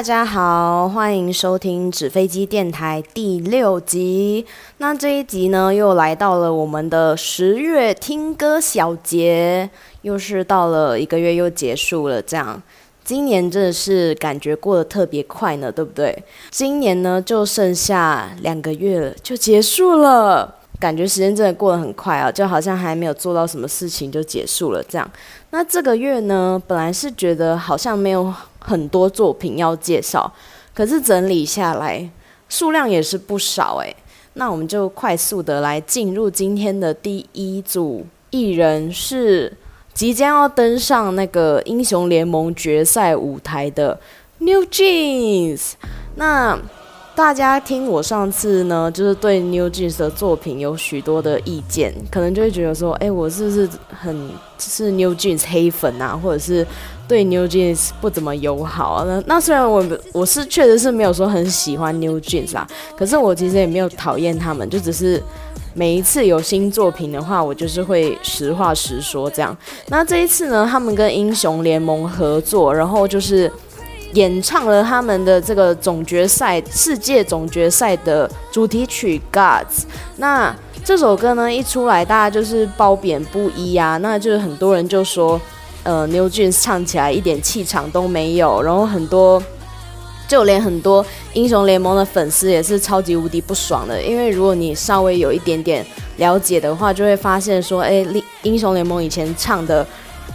大家好，欢迎收听纸飞机电台第六集。那这一集呢，又来到了我们的十月听歌小节，又是到了一个月又结束了。这样，今年真的是感觉过得特别快呢，对不对？今年呢，就剩下两个月了，就结束了。感觉时间真的过得很快啊，就好像还没有做到什么事情就结束了这样。那这个月呢，本来是觉得好像没有 很多作品要介绍，可是整理下来数量也是不少诶。那我们就快速的来进入今天的第一组艺人，是即将要登上那个英雄联盟决赛舞台的 New Jeans。那大家听我上次呢，就是对 New Jeans 的作品有许多的意见，可能就会觉得说，哎，我是不是很是 New Jeans 黑粉啊，或者是对 New Jeans 不怎么友好啊？那那虽然我我是确实是没有说很喜欢 New Jeans 啊，可是我其实也没有讨厌他们，就只是每一次有新作品的话，我就是会实话实说这样。那这一次呢，他们跟英雄联盟合作，然后就是。演唱了他们的这个总决赛世界总决赛的主题曲《Gods》。那这首歌呢一出来，大家就是褒贬不一啊。那就是很多人就说，呃，New Jeans 唱起来一点气场都没有。然后很多，就连很多英雄联盟的粉丝也是超级无敌不爽的。因为如果你稍微有一点点了解的话，就会发现说，哎，英雄联盟以前唱的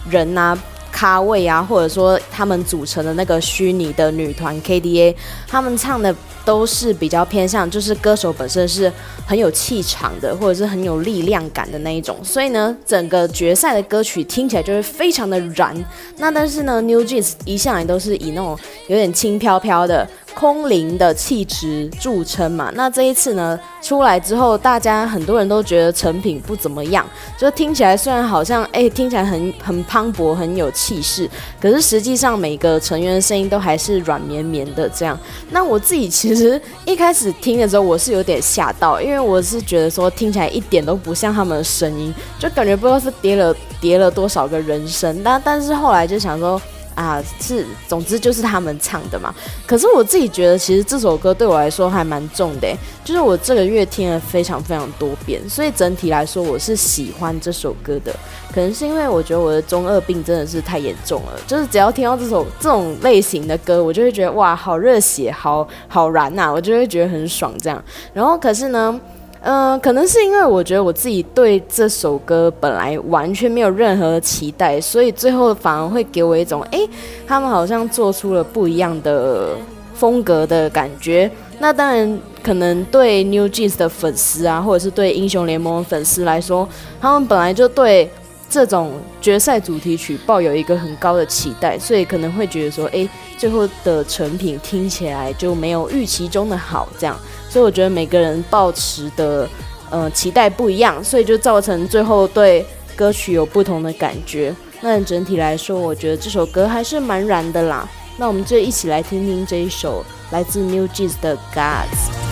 人呐、咖位啊，或者说他们组成的那个虚拟的女团 KDA，他们唱的都是比较偏向，就是歌手本身是很有气场的，或者是很有力量感的那一种，所以呢，整个决赛的歌曲听起来就会非常的燃。那但是呢，New Jeans 一向来都是以那种有点轻飘飘的。空灵的气质著称嘛，那这一次呢出来之后，大家很多人都觉得成品不怎么样，就听起来虽然好像哎、听起来很很磅礴很有气势，可是实际上每个成员的声音都还是软绵绵的这样。那我自己其实其实一开始听的时候我是有点吓到，因为我是觉得说听起来一点都不像他们的声音，就感觉不知道是叠了叠了多少个人声。但但是后来就想说。啊，是，总之就是他们唱的嘛。可是我自己觉得，其实这首歌对我来说还蛮重的，就是我这个月听了非常非常多遍，所以整体来说我是喜欢这首歌的。可能是因为我觉得我的中二病真的是太严重了，就是只要听到这首这种类型的歌，我就会觉得哇，好热血，好好燃呐，我就会觉得很爽这样。然后可是呢。嗯、可能是因为我觉得我自己对这首歌本来完全没有任何期待，所以最后反而会给我一种，哎，他们好像做出了不一样的风格的感觉。那当然，可能对 New Jeans 的粉丝啊，或者是对英雄联盟的粉丝来说，他们本来就对这种决赛主题曲抱有一个很高的期待，所以可能会觉得说，哎，最后的成品听起来就没有预期中的好，这样。所以我觉得每个人抱持的呃期待不一样，所以就造成最后对歌曲有不同的感觉。那整体来说，我觉得这首歌还是蛮燃的啦。那我们就一起来听听这一首来自 New Jeans 的 Gods。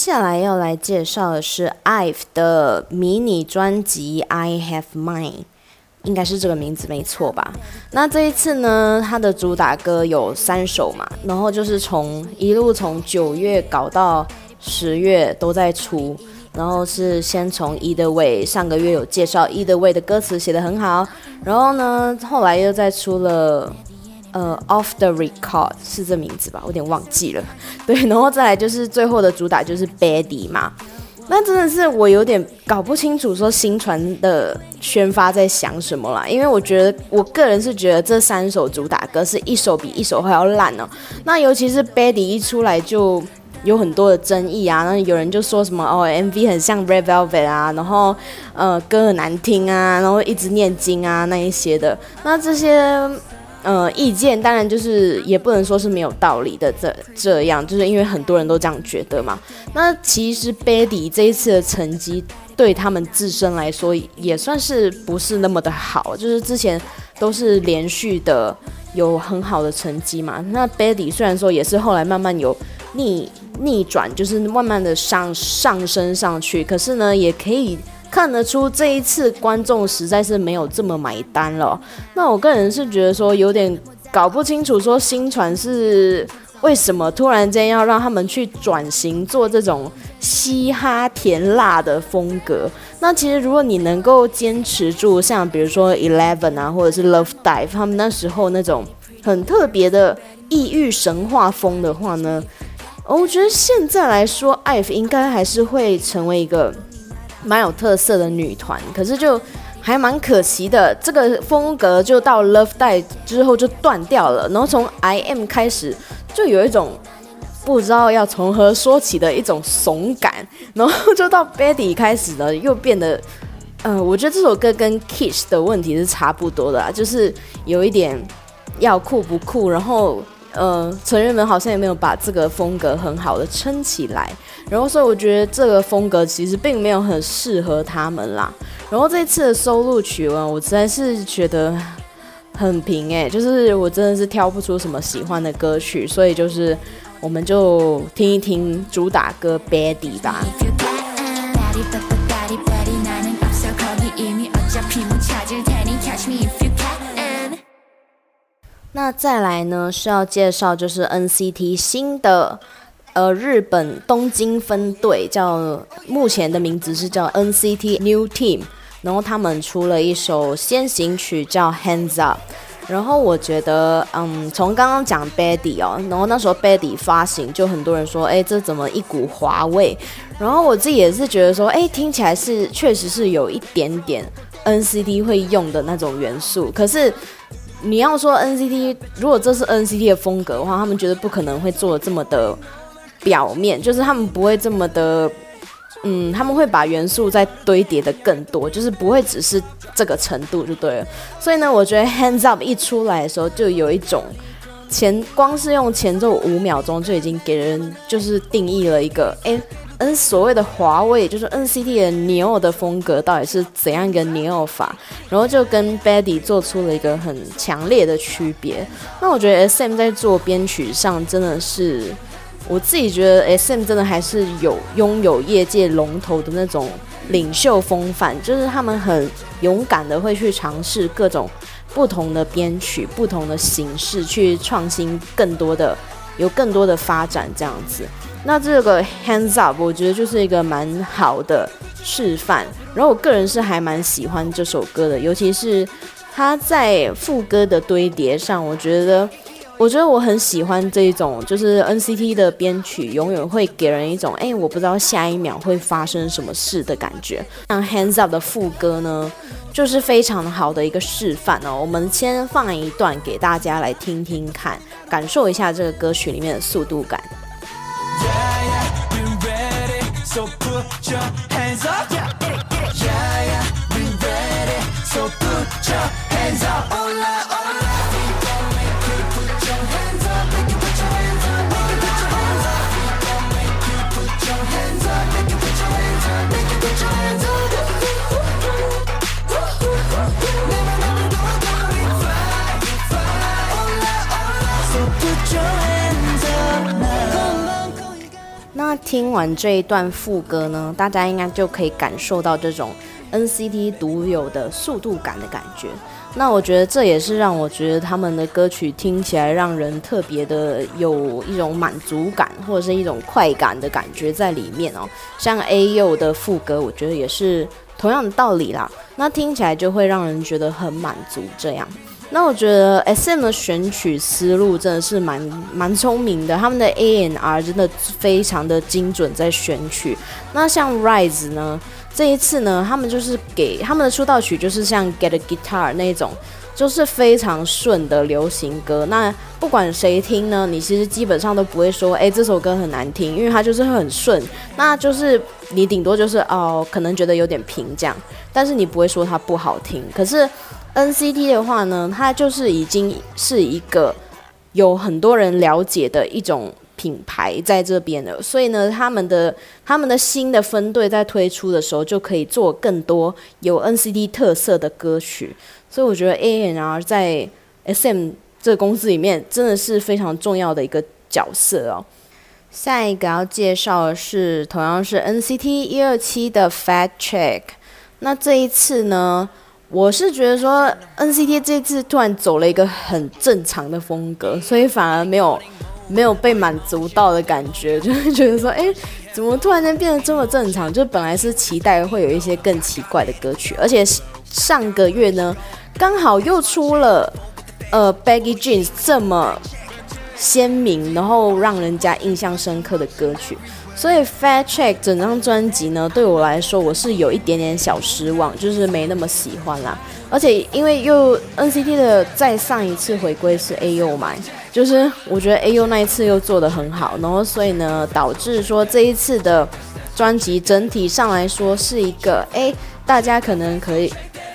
下来要来介绍的是 IVE 的迷你专辑《I Have Mine》，应该是这个名字没错吧？那这一次呢，它的主打歌有三首嘛，然后就是从一路从九月搞到十月都在出，然后是先从 Either Way，上个月有介绍 Either Way 的歌词写得很好，然后呢，后来又再出了。呃，Off the Record 是这名字吧？我有点忘记了。对，然后再来就是最后的主打就是 Baddie 嘛。那真的是我有点搞不清楚说新传的宣发在想什么啦，因为我觉得我个人是觉得这三首主打歌是一首比一首还要烂哦。那尤其是 Betty 一出来就有很多的争议啊，那有人就说什么哦 MV 很像 Red Velvet 啊，然后呃歌很难听啊，然后一直念经啊那一些的，那这些。呃，意见当然就是也不能说是没有道理的，这这样就是因为很多人都这样觉得嘛。那其实 Betty 这一次的成绩对他们自身来说也算是不是那么的好，就是之前都是连续的有很好的成绩嘛。那 Betty 虽然说也是后来慢慢有逆逆转，就是慢慢的上上升上去，可是呢也可以。看得出这一次观众实在是没有这么买单了。那我个人是觉得说有点搞不清楚，说新传是为什么突然间要让他们去转型做这种嘻哈甜辣的风格。那其实如果你能够坚持住，像比如说 Eleven 啊，或者是 Love Dive 他们那时候那种很特别的异域神话风的话呢，我觉得现在来说，IVE 应该还是会成为一个。蛮有特色的女团，可是就还蛮可惜的，这个风格就到 Love Die 之后就断掉了，然后从 I.M 开始就有一种不知道要从何说起的一种怂感，然后就到 Betty 开始呢又变得，嗯、我觉得这首歌跟 Kiss 的问题是差不多的，就是有一点要酷不酷，然后。呃，成员们好像也没有把这个风格很好的撑起来，然后所以我觉得这个风格其实并没有很适合他们啦。然后这次的收录曲啊，我实在是觉得很平哎，就是我真的是挑不出什么喜欢的歌曲，所以就是我们就听一听主打歌《Betty》吧。那再来呢，是要介绍就是 NCT 新的呃日本东京分队，叫目前的名字是叫 NCT New Team，然后他们出了一首先行曲叫 Hands Up，然后我觉得嗯，从刚刚讲 Betty 哦，然后那时候 Betty 发行就很多人说，哎，这怎么一股华味？然后我自己也是觉得说，哎，听起来是确实是有一点点 NCT 会用的那种元素，可是。你要说 NCT，如果这是 NCT 的风格的话，他们觉得不可能会做的这么的表面，就是他们不会这么的，嗯，他们会把元素再堆叠的更多，就是不会只是这个程度就对了。所以呢，我觉得 Hands Up 一出来的时候，就有一种前光是用前奏五秒钟就已经给人就是定义了一个，哎。N 所谓的华为，就是 NCT 的 Neo 的风格到底是怎样一个 Neo 法，然后就跟 Betty 做出了一个很强烈的区别。那我觉得 SM 在做编曲上真的是，我自己觉得 SM 真的还是有拥有业界龙头的那种领袖风范，就是他们很勇敢的会去尝试各种不同的编曲、不同的形式，去创新更多的，有更多的发展这样子。那这个 Hands Up，我觉得就是一个蛮好的示范。然后我个人是还蛮喜欢这首歌的，尤其是它在副歌的堆叠上，我觉得，我觉得我很喜欢这种，就是 NCT 的编曲永远会给人一种，哎，我不知道下一秒会发生什么事的感觉。像 Hands Up 的副歌呢，就是非常好的一个示范哦。我们先放一段给大家来听听看，感受一下这个歌曲里面的速度感。Yeah, yeah, we ready. So put your hands up. Yeah. Yeah, yeah, we ready. So put your hands up. Hola, hola. 那听完这一段副歌呢，大家应该就可以感受到这种 NCT 独有的速度感的感觉。那我觉得这也是让我觉得他们的歌曲听起来让人特别的有一种满足感或者是一种快感的感觉在里面哦。像 A U 的副歌，我觉得也是同样的道理啦，那听起来就会让人觉得很满足。这样，那我觉得 SM 的选曲思路真的是蛮蛮聪明的，他们的 A N R 真的非常的精准在选曲。那像 Rise 呢，这一次呢，他们就是给他们的出道曲就是像 Get a Guitar 那种。就是非常顺的流行歌，那不管谁听呢，你其实基本上都不会说，诶，这首歌很难听，因为它就是很顺。那就是你顶多就是哦，可能觉得有点平这样，但是你不会说它不好听。可是 NCT 的话呢，它就是已经是一个有很多人了解的一种品牌在这边了，所以呢，他们的他们的新的分队在推出的时候，就可以做更多有 NCT 特色的歌曲。所以我觉得 A N R 在 SM 这个公司里面真的是非常重要的一个角色哦。下一个要介绍的是同样是 NCT 一二七的 Fact Check。那这一次呢，我是觉得说 NCT 这次突然走了一个很正常的风格，所以反而没有没有被满足到的感觉，就是觉得说，哎，怎么突然间变得这么正常？就本来是期待会有一些更奇怪的歌曲，而且上个月呢。刚好又出了，呃，Baggy Jeans 这么鲜明，然后让人家印象深刻的歌曲，所以 Fat Check 整张专辑呢，对我来说我是有一点点小失望，就是没那么喜欢啦。而且因为又 NCT 的再上一次回归是 AU 嘛，就是我觉得 AU 那一次又做得很好，然后所以呢，导致说这一次的专辑整体上来说是一个，哎，大家可能可以。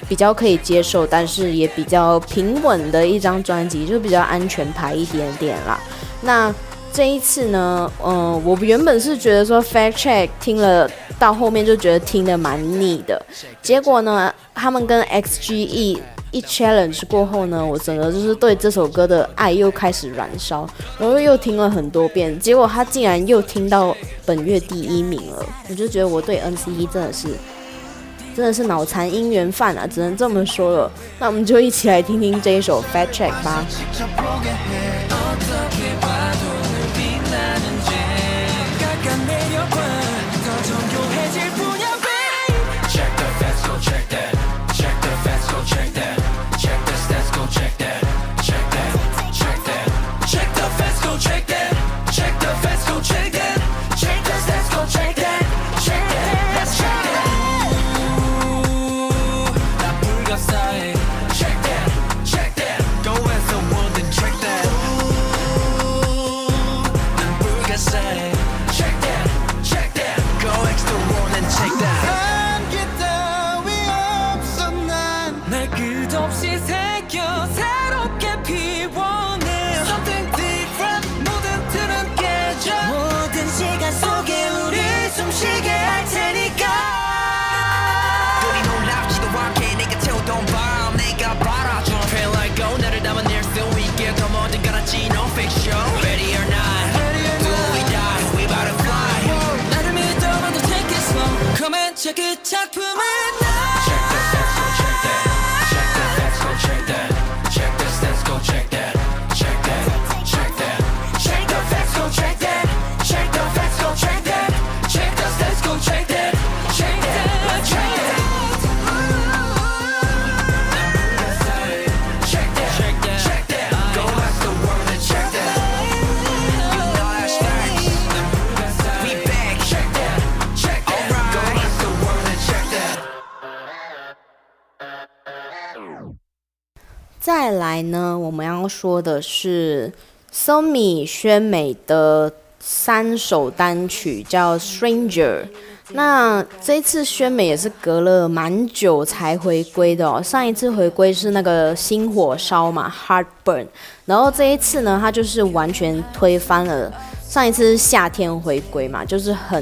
比较可以接受，但是也比较平稳的一张专辑，就比较安全牌一点点啦。那这一次呢，嗯、我原本是觉得说 Fact Check 听了到后面就觉得听得蛮腻的，结果呢，他们跟 XGE 一 challenge 过后呢，我整个就是对这首歌的爱又开始燃烧，然后又听了很多遍，结果他竟然又听到本月第一名了，我就觉得我对 N C E 真的是。真的是脑残姻缘犯啊，只能这么说了。那我们就一起来听听这一首《Fat Check》吧。来呢，我们要说的是 Somi 宣美的三首单曲叫《Stranger》。那这次宣美也是隔了蛮久才回归的哦。上一次回归是那个心火烧嘛，《Heartburn》。然后这一次呢，他就是完全推翻了上一次是夏天回归嘛，就是很。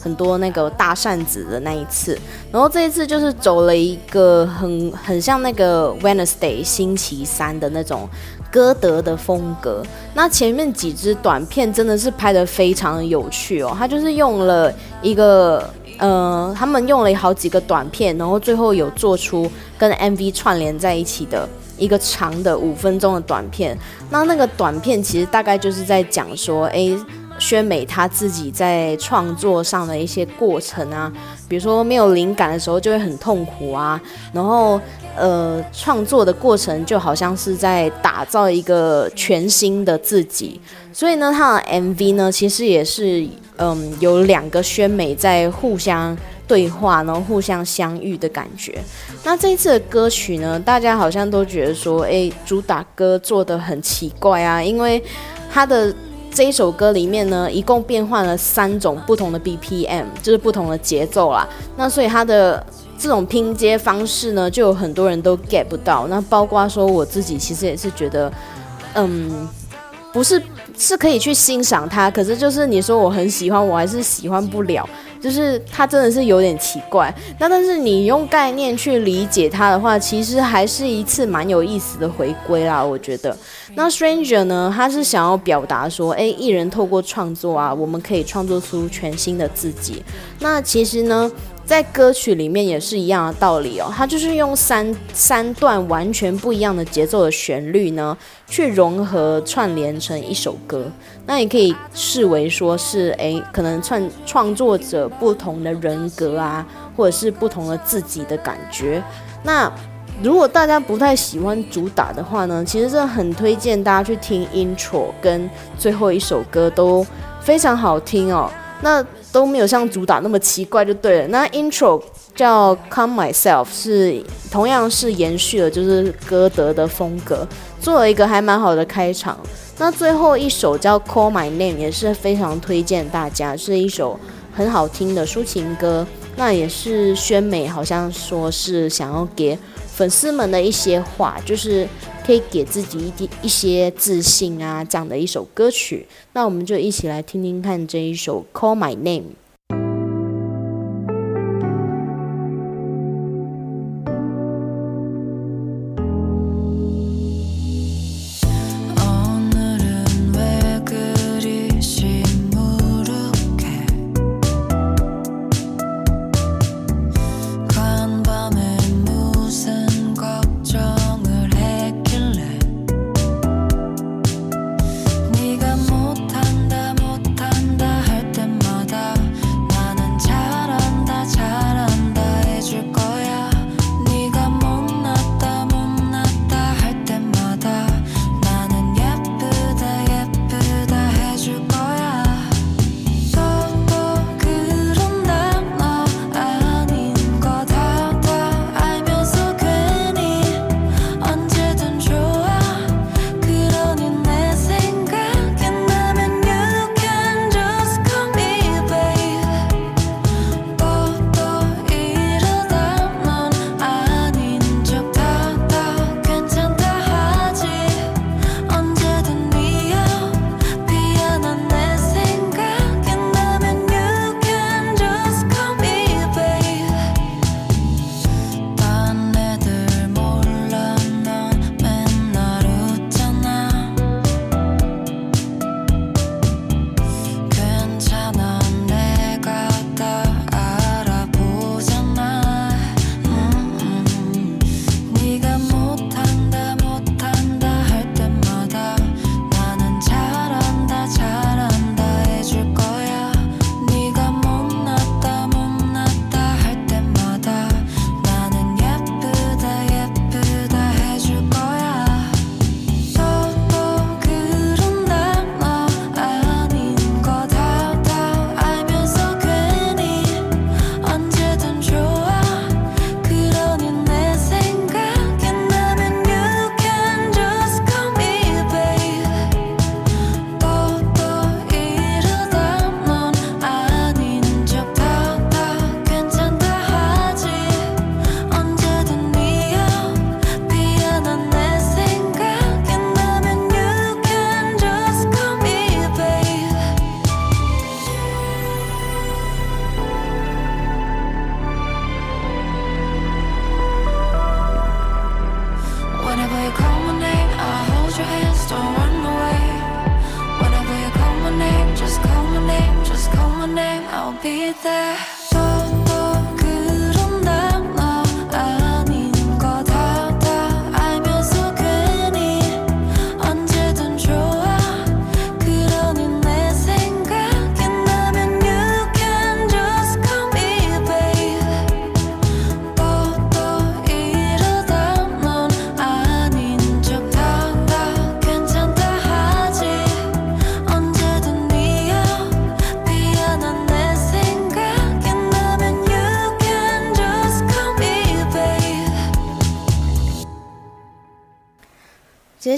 很多那个大扇子的那一次，然后这一次就是走了一个很很像那个 Wednesday 星期三的那种歌德的风格。那前面几支短片真的是拍得非常有趣哦，他就是用了一个呃，他们用了好几个短片，然后最后有做出跟 MV 串联在一起的一个长的五分钟的短片。那那个短片其实大概就是在讲说，诶。宣美她自己在创作上的一些过程啊，比如说没有灵感的时候就会很痛苦啊，然后呃创作的过程就好像是在打造一个全新的自己，所以呢，她的 MV 呢其实也是嗯有两个宣美在互相对话，然后互相相遇的感觉。那这一次的歌曲呢，大家好像都觉得说，诶，主打歌做得很奇怪啊，因为他的。这一首歌里面呢，一共变换了三种不同的 BPM，就是不同的节奏啦。那所以它的这种拼接方式呢，就有很多人都 get 不到。那包括说我自己，其实也是觉得，嗯，不是是可以去欣赏它，可是就是你说我很喜欢，我还是喜欢不了。就是它真的是有点奇怪，那但是你用概念去理解它的话，其实还是一次蛮有意思的回归啦，我觉得。那 Stranger 呢，他是想要表达说，诶，艺人透过创作啊，我们可以创作出全新的自己。那其实呢，在歌曲里面也是一样的道理哦，它就是用三三段完全不一样的节奏的旋律呢，去融合串联成一首歌。那也可以视为说是，诶，可能创创作者不同的人格啊，或者是不同的自己的感觉。那如果大家不太喜欢主打的话呢，其实是很推荐大家去听 intro 跟最后一首歌都非常好听哦。那都没有像主打那么奇怪就对了。那 intro 叫 Come Myself 是同样是延续了就是歌德的风格，做了一个还蛮好的开场。那最后一首叫 Call My Name 也是非常推荐大家，是一首很好听的抒情歌。那也是宣美好像说是想要给粉丝们的一些话，就是。可以给自己一点一些自信啊，这样的一首歌曲，那我们就一起来听听看这一首《Call My Name》。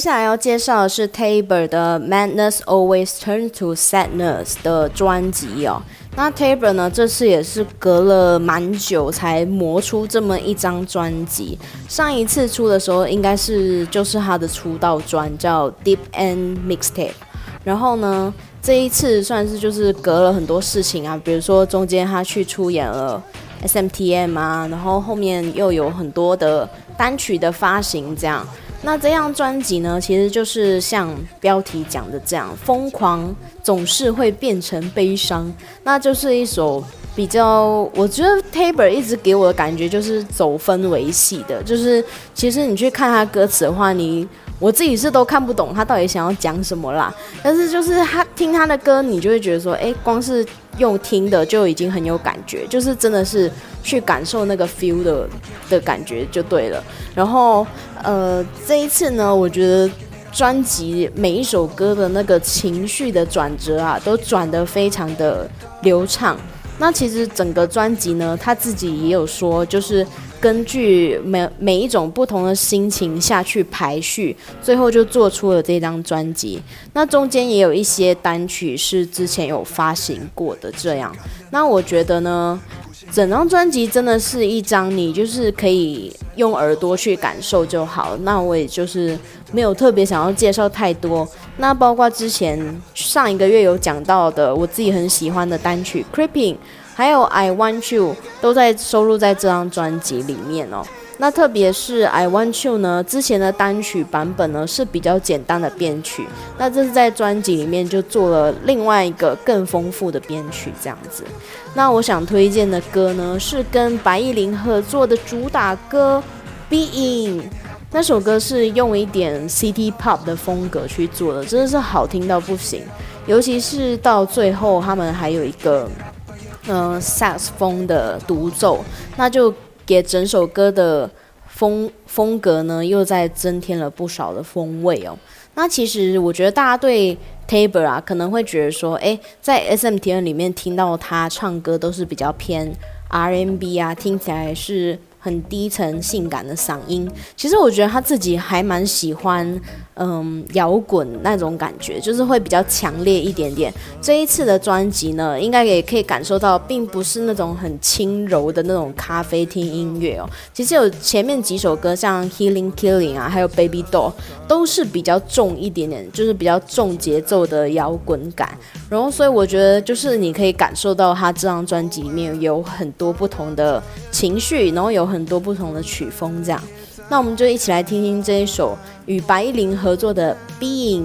下来要介绍的是 Tabor 的《Madness Always Turn to Sadness》的专辑哦。那 Tabor 呢，这次也是隔了蛮久才磨出这么一张专辑。上一次出的时候，应该是就是他的出道专，叫《Deep End Mixtape》。然后呢，这一次算是就是隔了很多事情啊，比如说中间他去出演了 SMTM 啊，然后后面又有很多的单曲的发行，这样。那这张专辑呢，其实就是像标题讲的这样，疯狂总是会变成悲伤。那就是一首比较，我觉得 Tabor 一直给我的感觉就是走氛围系的，就是其实你去看他歌词的话，你我自己是都看不懂他到底想要讲什么啦。但是就是他听他的歌，你就会觉得说，哎，光是用听的就已经很有感觉，就是真的是去感受那个 feel 的的感觉就对了。然后。呃，这一次呢，我觉得专辑每一首歌的那个情绪的转折啊，都转得非常的流畅。那其实整个专辑呢，他自己也有说，就是根据每每一种不同的心情下去排序，最后就做出了这张专辑。那中间也有一些单曲是之前有发行过的，这样。那我觉得呢。整张专辑真的是一张，你就是可以用耳朵去感受就好。那我也就是没有特别想要介绍太多。那包括之前上一个月有讲到的，我自己很喜欢的单曲《Creeping》，还有《I Want You》，都在收录在这张专辑里面哦。那特别是《I Want You》呢，之前的单曲版本呢是比较简单的编曲，那这是在专辑里面就做了另外一个更丰富的编曲，这样子。那我想推荐的歌呢是跟白艺潾合作的主打歌《Being》，那首歌是用一点 City Pop 的风格去做的，真的是好听到不行，尤其是到最后他们还有一个嗯萨克斯风的独奏，那就。给整首歌的风风格呢，又再增添了不少的风味哦。那其实我觉得大家对 Tabor 啊，可能会觉得说，诶，在 SMTN 里面听到他唱歌都是比较偏 R N B 啊，听起来是。很低沉、性感的嗓音，其实我觉得他自己还蛮喜欢，嗯，摇滚那种感觉，就是会比较强烈一点点。这一次的专辑呢，应该也可以感受到，并不是那种很轻柔的那种咖啡厅音乐哦。其实有前面几首歌，像 Healing Killing 啊，还有 Baby Doll，都是比较重一点点，就是比较重节奏的摇滚感。然后，所以我觉得就是你可以感受到他这张专辑里面有很多不同的情绪，然后有。很多不同的曲风，这样，那我们就一起来听听这一首与白艺潾合作的《Being》。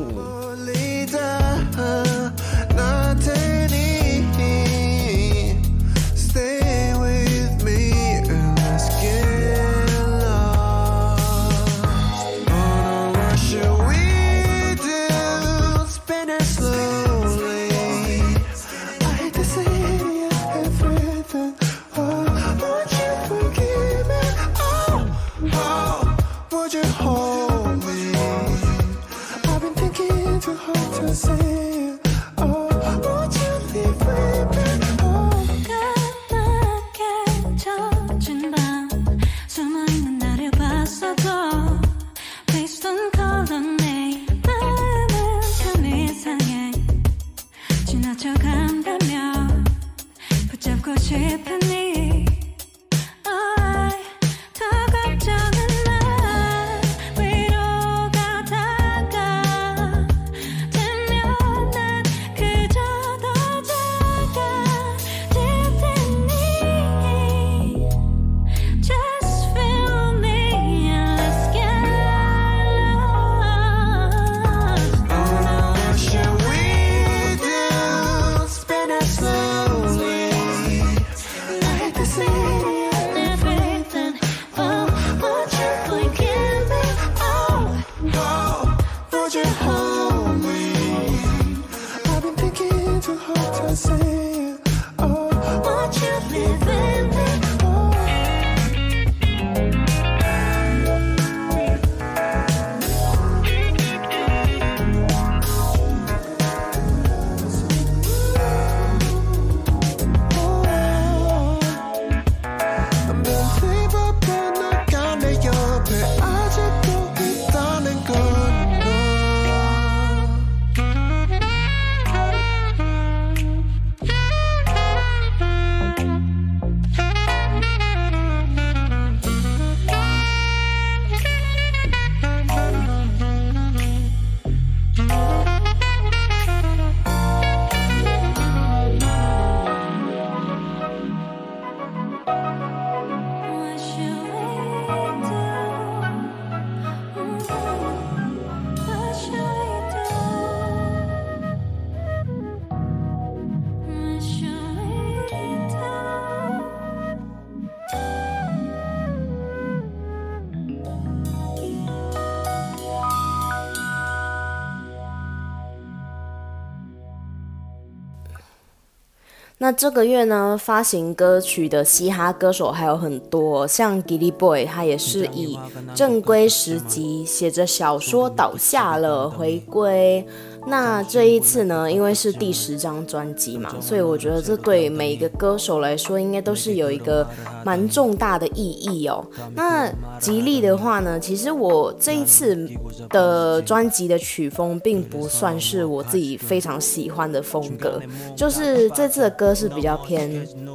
那这个月呢，发行歌曲的嘻哈歌手还有很多，像 Gilly Boy，他也是以正规十辑写着小说倒下了回归。那这一次呢，因为是第十张专辑嘛，所以我觉得这对每一个歌手来说，应该都是有一个蛮重大的意义哦。那吉利的话呢，其实我这一次的专辑的曲风并不算是我自己非常喜欢的风格，就是这次的歌是比较偏，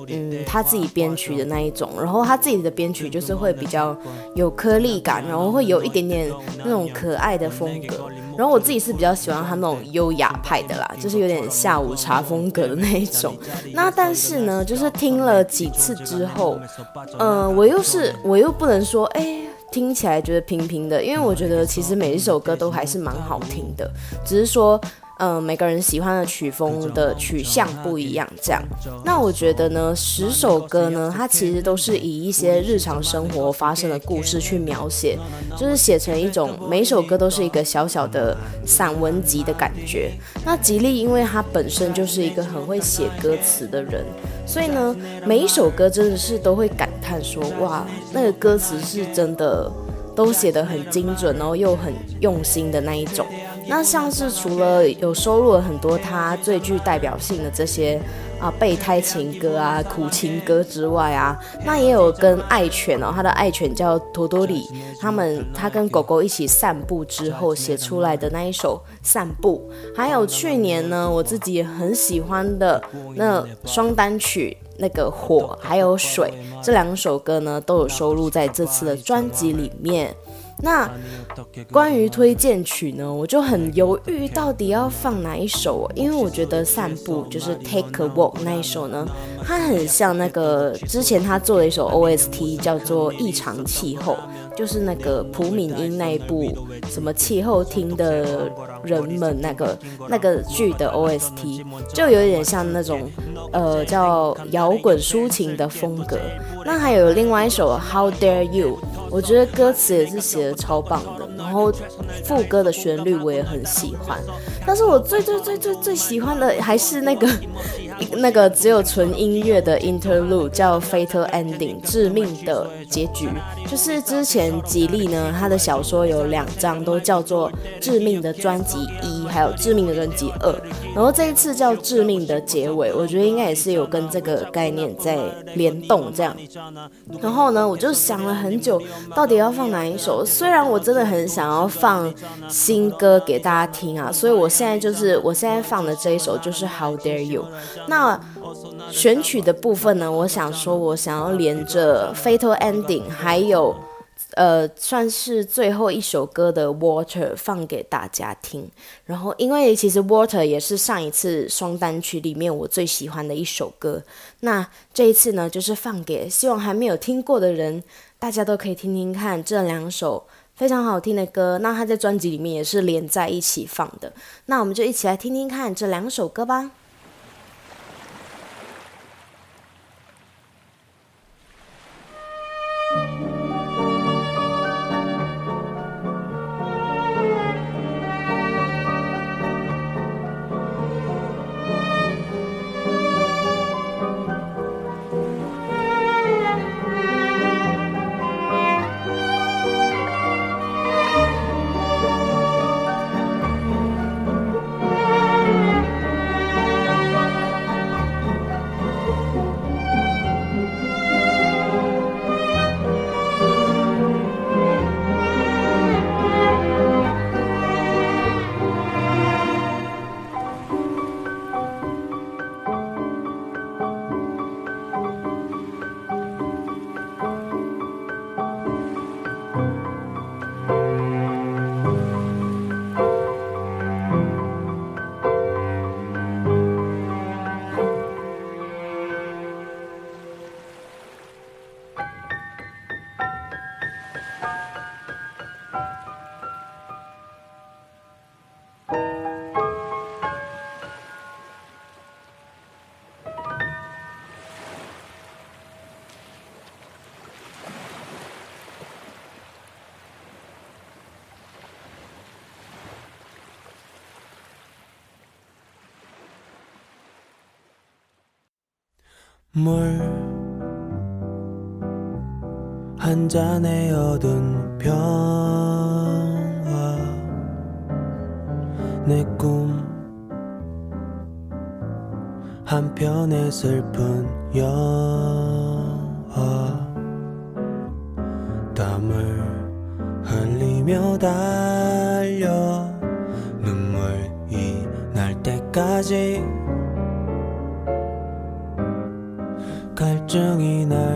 嗯，他自己编曲的那一种，然后他自己的编曲就是会比较有颗粒感，然后会有一点点那种可爱的风格。然后我自己是比较喜欢他那种优雅派的啦，就是有点下午茶风格的那一种。那但是呢，就是听了几次之后，嗯、我又是我又不能说，哎，听起来觉得平平的，因为我觉得其实每一首歌都还是蛮好听的，只是说。嗯、呃，每个人喜欢的曲风的取向不一样，这样。那我觉得呢，十首歌呢，它其实都是以一些日常生活发生的故事去描写，就是写成一种每首歌都是一个小小的散文集的感觉。那吉利，因为他本身就是一个很会写歌词的人，所以呢，每一首歌真的是都会感叹说，哇，那个歌词是真的都写得很精准，然后又很用心的那一种。那像是除了有收录了很多他最具代表性的这些啊备胎情歌啊苦情歌之外啊，那也有跟爱犬哦，他的爱犬叫托多里，他们他跟狗狗一起散步之后写出来的那一首散步，还有去年呢我自己也很喜欢的那双单曲那个火还有水这两首歌呢都有收录在这次的专辑里面。那关于推荐曲呢，我就很犹豫到底要放哪一首，因为我觉得散步就是 Take a Walk 那一首呢，它很像那个之前他做的一首 OST 叫做异常气候，就是那个朴敏英那一部什么气候厅的人们那个那个剧的 OST，就有点像那种呃叫摇滚抒情的风格。那还有另外一首 How Dare You。我觉得歌词也是写的超棒的，然后副歌的旋律我也很喜欢，但是我最最最最最喜欢的还是那个 那个只有纯音乐的 interlude，叫 Fatal Ending，致命的结局。就是之前吉利呢，他的小说有两张都叫做致命的专辑一，还有致命的专辑二，然后这一次叫致命的结尾，我觉得应该也是有跟这个概念在联动这样。然后呢，我就想了很久。到底要放哪一首？虽然我真的很想要放新歌给大家听啊，所以我现在就是我现在放的这一首就是 How Dare You。那选曲的部分呢，我想说，我想要连着 Fatal Ending，还有呃，算是最后一首歌的 Water 放给大家听。然后，因为其实 Water 也是上一次双单曲里面我最喜欢的一首歌。那这一次呢，就是放给希望还没有听过的人。大家都可以听听看这两首非常好听的歌，那它在专辑里面也是连在一起放的，那我们就一起来听听看这两首歌吧。 물 한 잔에 얻은 평화. 내 꿈 한편의 슬픈 영화. 땀을 흘리며 달려. 눈물이 날 때까지 걱정이 날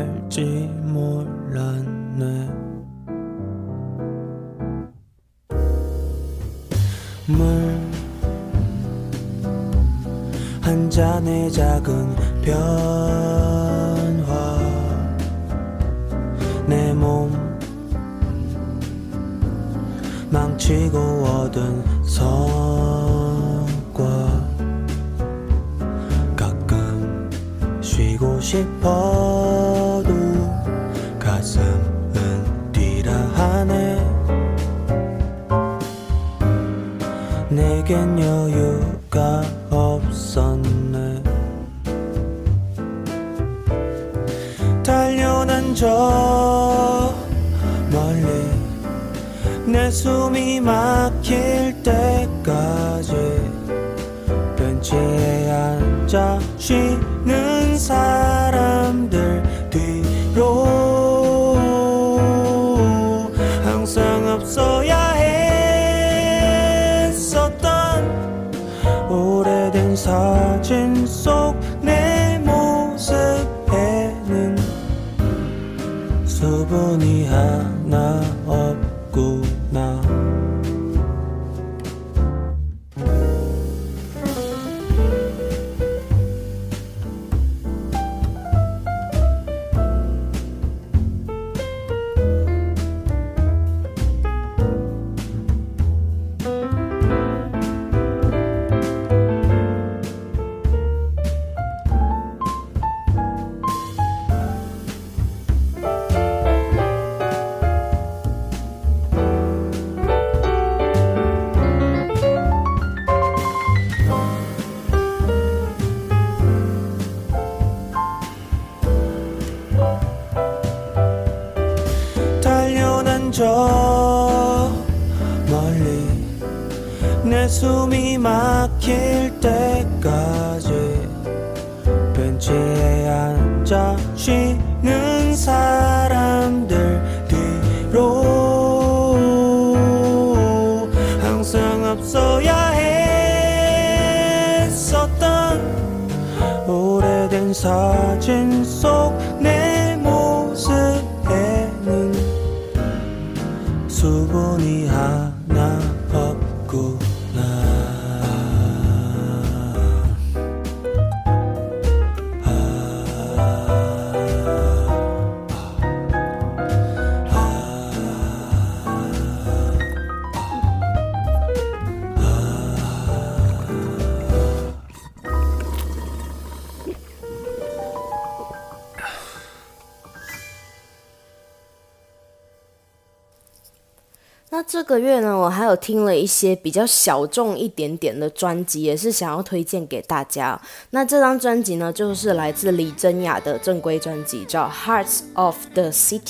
月呢，我还有听了一些比较小众一点点的专辑，也是想要推荐给大家。那这张专辑呢，就是来自李贞雅的正规专辑，叫《Hearts of the City》，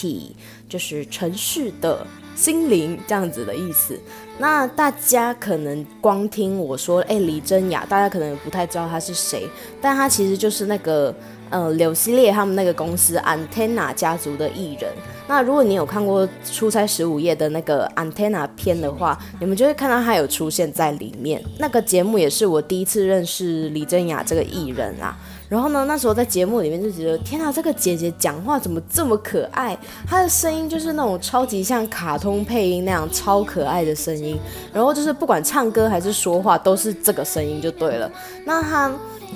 就是城市的心灵这样子的意思。那大家可能光听我说，哎，李贞雅，大家可能不太知道她是谁，但她其实就是那个。呃，柳熙烈他们那个公司 Antenna 家族的艺人。那如果你有看过《出差十五夜》的那个 Antenna 片的话，你们就会看到他有出现在里面。那个节目也是我第一次认识李贞雅这个艺人啊。然后呢，那时候在节目里面就觉得，天啊，这个姐姐讲话怎么这么可爱？她的声音就是那种超级像卡通配音那样超可爱的声音。然后就是不管唱歌还是说话，都是这个声音就对了。那她。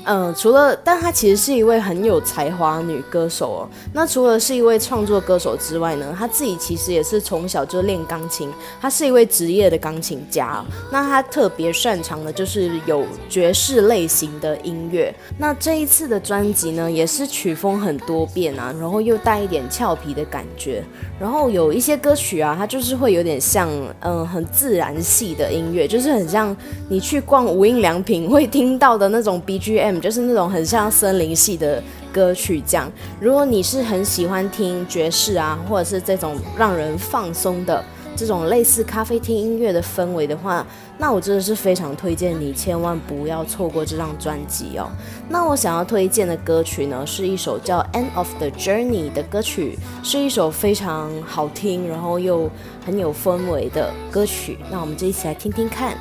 嗯、除了，但她其实是一位很有才华女歌手哦。那除了是一位创作歌手之外呢，她自己其实也是从小就练钢琴，她是一位职业的钢琴家。那她特别擅长的就是有爵士类型的音乐。那这一次的专辑呢，也是曲风很多变啊，然后又带一点俏皮的感觉。然后有一些歌曲啊，它就是会有点像，嗯、很自然系的音乐，就是很像你去逛无印良品会听到的那种 B G。就是那种很像森林系的歌曲。这样，如果你是很喜欢听爵士啊，或者是这种让人放松的这种类似咖啡厅音乐的氛围的话，那我真的是非常推荐你，千万不要错过这张专辑哦。那我想要推荐的歌曲呢，是一首叫《End of the Journey》的歌曲，是一首非常好听，然后又很有氛围的歌曲。那我们就一起来听听看。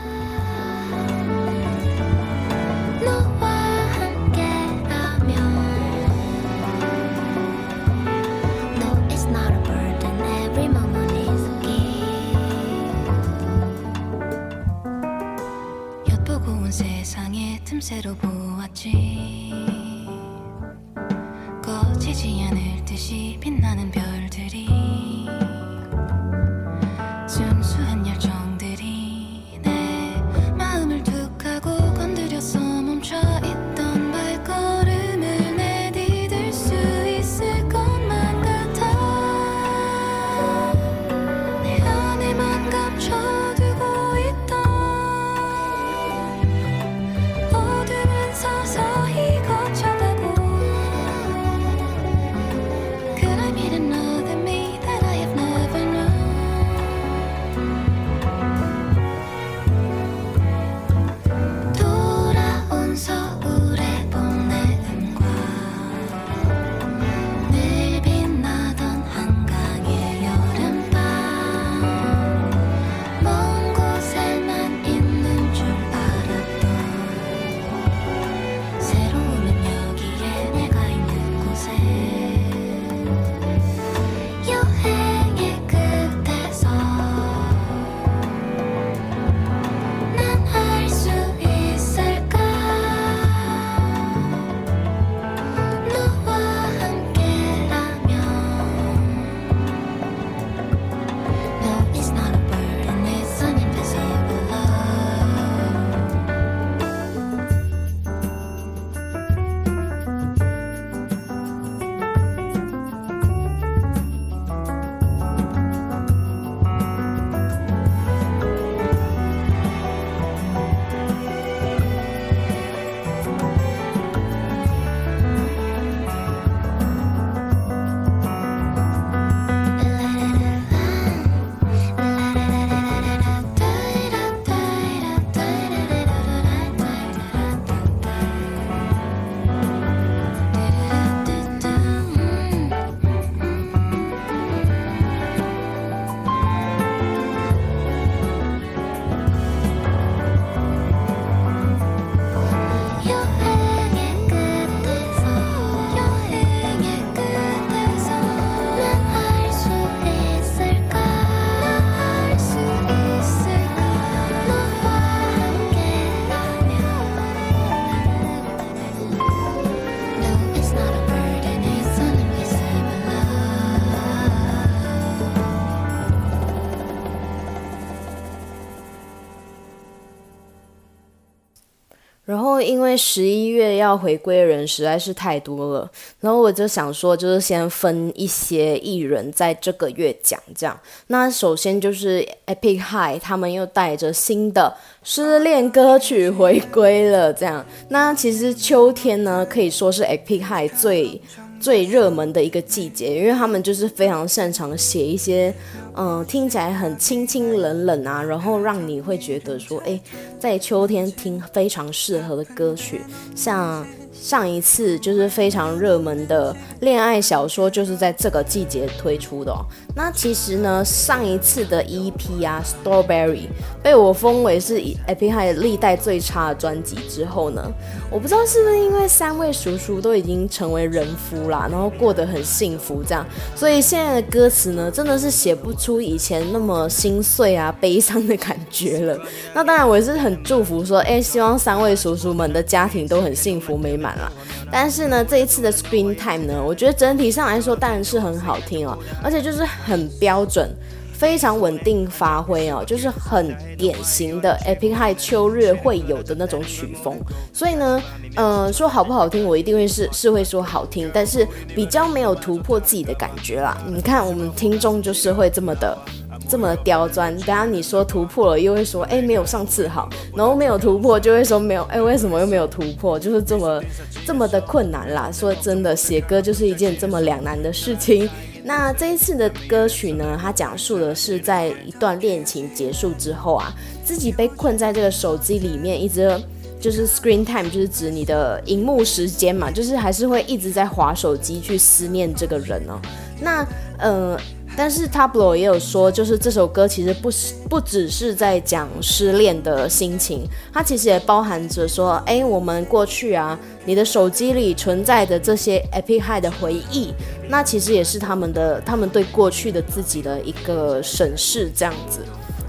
밤새로 보았지. 꺼지지 않을 듯이 빛나는 별들이 因为十一月要回归的人实在是太多了，然后我就想说，就是先分一些艺人在这个月讲这样。那首先就是 Epic High，他们又带着新的失恋歌曲回归了这样。那其实秋天呢，可以说是 Epic High 最最热门的一个季节，因为他们就是非常擅长写一些。嗯，听起来很清清冷冷啊，然后让你会觉得说，哎，在秋天听非常适合的歌曲，像。上一次就是非常热门的恋爱小说，就是在这个季节推出的哦。那其实呢，上一次的 EP 啊，Strawberry 被我封为是 Epic High 历代最差的专辑之后呢，我不知道是不是因为三位叔叔都已经成为人夫啦，然后过得很幸福这样，所以现在的歌词呢，真的是写不出以前那么心碎啊、悲伤的感觉了。那当然，我也是很祝福说，哎，希望三位叔叔们的家庭都很幸福美满。但是呢，这一次的 Screen Time 呢，我觉得整体上来说当然是很好听哦，而且就是很标准、非常稳定发挥哦，就是很典型的 Epic High 秋日会有的那种曲风。所以呢，嗯、说好不好听，我一定会是是会说好听，但是比较没有突破自己的感觉啦。你看我们听众就是会这么的。这么刁钻。等下你说突破了，又会说哎没有上次好，然后没有突破就会说没有哎为什么又没有突破？就是这么这么的困难啦。说真的，写歌就是一件这么两难的事情。那这一次的歌曲呢，它讲述的是在一段恋情结束之后啊，自己被困在这个手机里面，一直。就是 screen time，就是指你的荧幕时间嘛，就是还是会一直在划手机去思念这个人哦。那呃，但是 Tablo 也有说，就是这首歌其实不是不只是在讲失恋的心情，它其实也包含着说，哎，我们过去啊，你的手机里存在的这些 Epic High 的回忆，那其实也是他们的他们对过去的自己的一个审视这样子。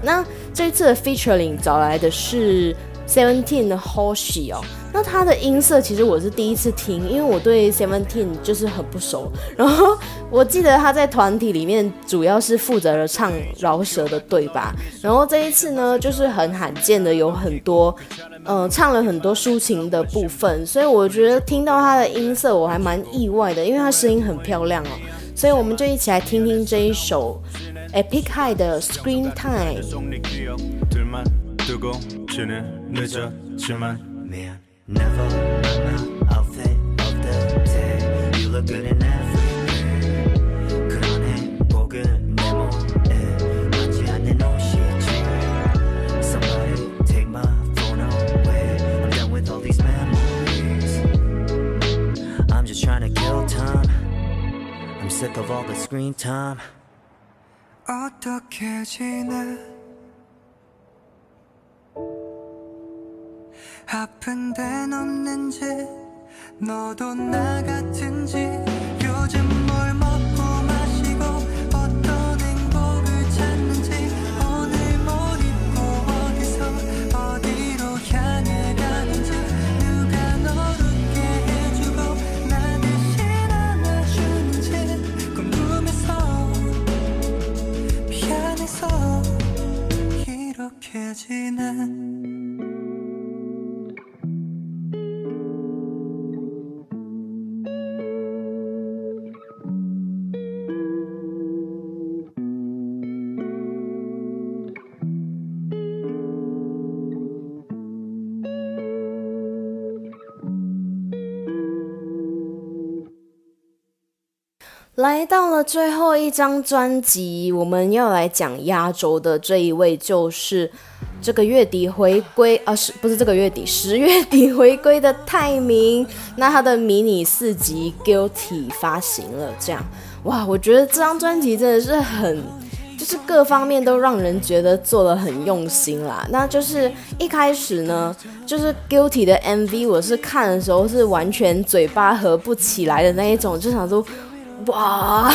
那这一次的 featuring 找来的是。Seventeen 的 Hoshi 哦，那他的音色其实我是第一次听，因为我对 Seventeen 就是很不熟。然后我记得他在团体里面主要是负责了唱饶舌的对吧？然后这一次呢，就是很罕见的有很多，呃，唱了很多抒情的部分，所以我觉得听到他的音色我还蛮意外的，因为他声音很漂亮哦。所以我们就一起来听听这一首 Epic High 的 Screen Time。Never outfit of the day. You look good in Somebody take my phone away. I'm done with all these memories. I'm just trying to kill time. I'm sick of all the screen time. 어떻게 지내? 아픈 데 없는지 너도 나 같은지 요즘 뭘 먹고 마시고 어떤 행복을 찾는지 오늘 뭘 입고 어디서 어디로 향해 가는지 누가 널 웃게 해주고 나 대신 안아주는지 궁금해서 미안해서 이렇게 지난 来到了最后一张专辑，我们要来讲压轴的这一位，就是这个月底回归啊，是不是这个月底？十月底回归的泰民。那他的迷你四辑《Guilty》发行了，这样哇，我觉得这张专辑真的是很，就是各方面都让人觉得做得很用心啦。那就是一开始呢，就是《Guilty》的 MV，我是看的时候是完全嘴巴合不起来的那一种，就想说。哇，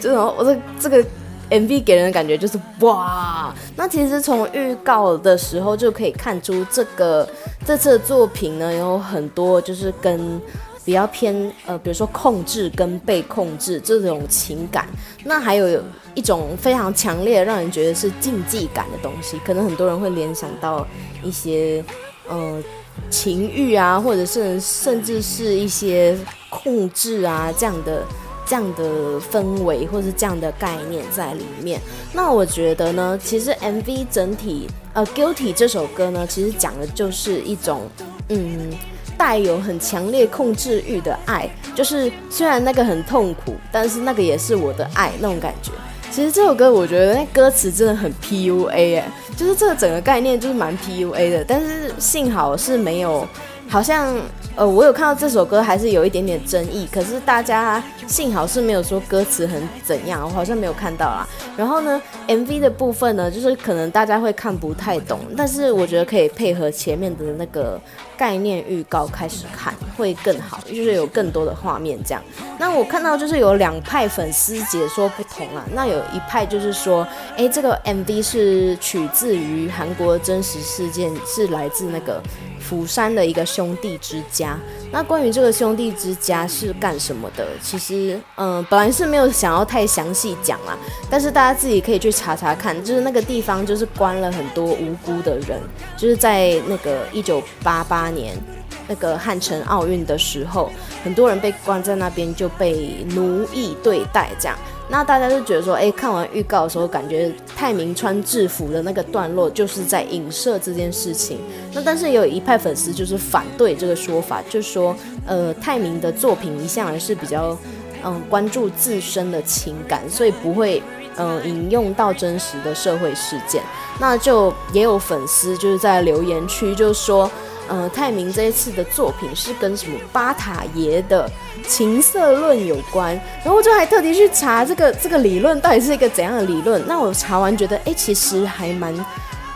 这 种我这这个 MV 给人的感觉就是哇。那其实从预告的时候就可以看出，这个这次的作品呢有很多就是跟比较偏呃，比如说控制跟被控制这种情感。那还有一种非常强烈让人觉得是禁忌感的东西，可能很多人会联想到一些呃情欲啊，或者是甚至是一些。控制啊，这样的这样的氛围，或是这样的概念在里面。那我觉得呢，其实 MV 整体，呃，Guilty 这首歌呢，其实讲的就是一种，嗯，带有很强烈控制欲的爱。就是虽然那个很痛苦，但是那个也是我的爱那种感觉。其实这首歌我觉得那歌词真的很 PUA 哎，就是这个整个概念就是蛮 PUA 的。但是幸好是没有，好像。呃，我有看到这首歌还是有一点点争议，可是大家幸好是没有说歌词很怎样，我好像没有看到啦。然后呢，MV 的部分呢，就是可能大家会看不太懂，但是我觉得可以配合前面的那个概念预告开始看会更好，就是有更多的画面这样。那我看到就是有两派粉丝解说不同啦，那有一派就是说，哎，这个 MV 是取自于韩国真实事件，是来自那个。釜山的一个兄弟之家。那关于这个兄弟之家是干什么的？其实，嗯、本来是没有想要太详细讲啦，但是大家自己可以去查查看。就是那个地方，就是关了很多无辜的人，就是在那个一九八八年那个汉城奥运的时候，很多人被关在那边就被奴役对待这样。那大家就觉得说，哎，看完预告的时候，感觉泰明穿制服的那个段落就是在影射这件事情。那但是有一派粉丝就是反对这个说法，就说，呃，泰明的作品一向来是比较，嗯，关注自身的情感，所以不会，嗯，引用到真实的社会事件。那就也有粉丝就是在留言区就说。呃，泰明这一次的作品是跟什么巴塔耶的情色论有关，然后我就还特地去查这个这个理论到底是一个怎样的理论。那我查完觉得，哎，其实还蛮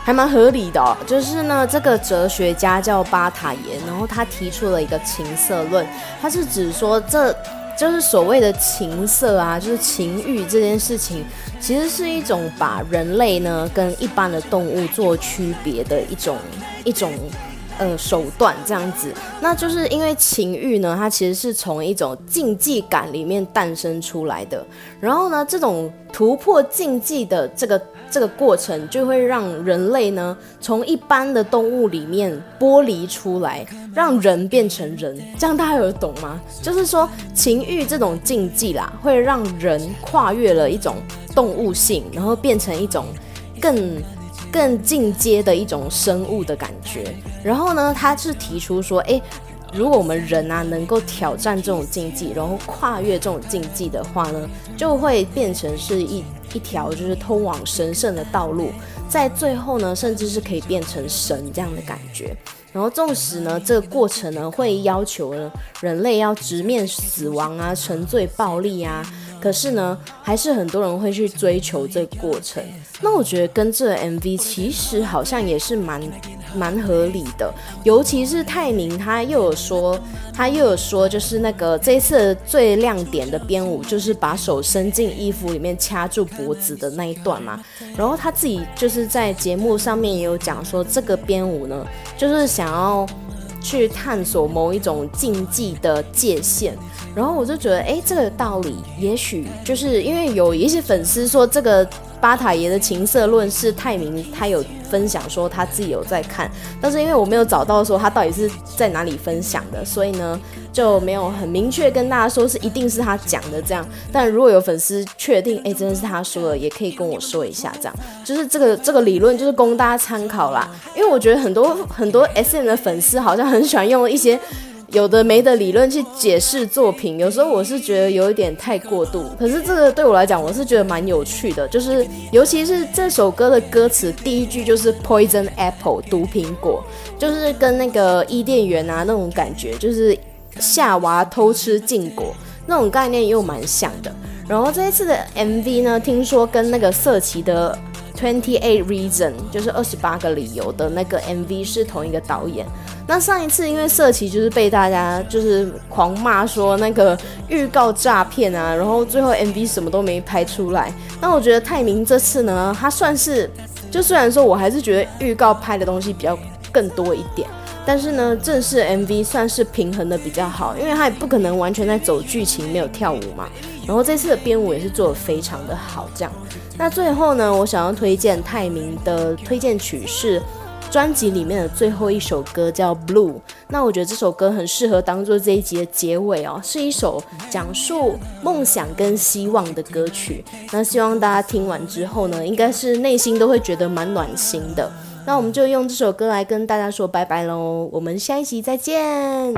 还蛮合理的。就是呢，这个哲学家叫巴塔耶，然后他提出了一个情色论，他是指说这就是所谓的情色啊，就是情欲这件事情，其实是一种把人类呢跟一般的动物做区别的一种一种。呃，手段这样子，那就是因为情欲呢，它其实是从一种禁忌感里面诞生出来的。然后呢，这种突破禁忌的这个这个过程，就会让人类呢，从一般的动物里面剥离出来，让人变成人。这样大家有懂吗？就是说，情欲这种禁忌啦，会让人跨越了一种动物性，然后变成一种更。更进阶的一种生物的感觉，然后呢，他是提出说，诶，如果我们人啊能够挑战这种禁忌，然后跨越这种禁忌的话呢，就会变成是一一条就是通往神圣的道路，在最后呢，甚至是可以变成神这样的感觉。然后纵使呢，这个过程呢会要求呢人类要直面死亡啊，沉醉暴力啊。可是呢，还是很多人会去追求这个过程。那我觉得跟这 MV 其实好像也是蛮蛮合理的。尤其是泰明他又有说，他又有说，就是那个这一次最亮点的编舞，就是把手伸进衣服里面掐住脖子的那一段嘛。然后他自己就是在节目上面也有讲说，这个编舞呢，就是想要去探索某一种禁忌的界限。然后我就觉得，哎，这个道理也许就是因为有一些粉丝说，这个巴塔爷的情色论是泰明他有分享说他自己有在看，但是因为我没有找到说他到底是在哪里分享的，所以呢就没有很明确跟大家说是一定是他讲的这样。但如果有粉丝确定，哎，真的是他说的，也可以跟我说一下，这样就是这个这个理论就是供大家参考啦。因为我觉得很多很多 SM 的粉丝好像很喜欢用一些。有的没的理论去解释作品，有时候我是觉得有一点太过度。可是这个对我来讲，我是觉得蛮有趣的。就是尤其是这首歌的歌词，第一句就是 Poison Apple 毒苹果，就是跟那个伊甸园啊那种感觉，就是夏娃偷吃禁果那种概念又蛮像的。然后这一次的 MV 呢，听说跟那个色奇的 Twenty Eight Reason 就是二十八个理由的那个 MV 是同一个导演。那上一次因为社旗就是被大家就是狂骂说那个预告诈骗啊，然后最后 MV 什么都没拍出来。那我觉得泰明这次呢，他算是就虽然说我还是觉得预告拍的东西比较更多一点，但是呢，正式 MV 算是平衡的比较好，因为他也不可能完全在走剧情没有跳舞嘛。然后这次的编舞也是做的非常的好，这样。那最后呢，我想要推荐泰明的推荐曲是。专辑里面的最后一首歌叫《Blue》，那我觉得这首歌很适合当做这一集的结尾哦，是一首讲述梦想跟希望的歌曲。那希望大家听完之后呢，应该是内心都会觉得蛮暖心的。那我们就用这首歌来跟大家说拜拜喽，我们下一集再见。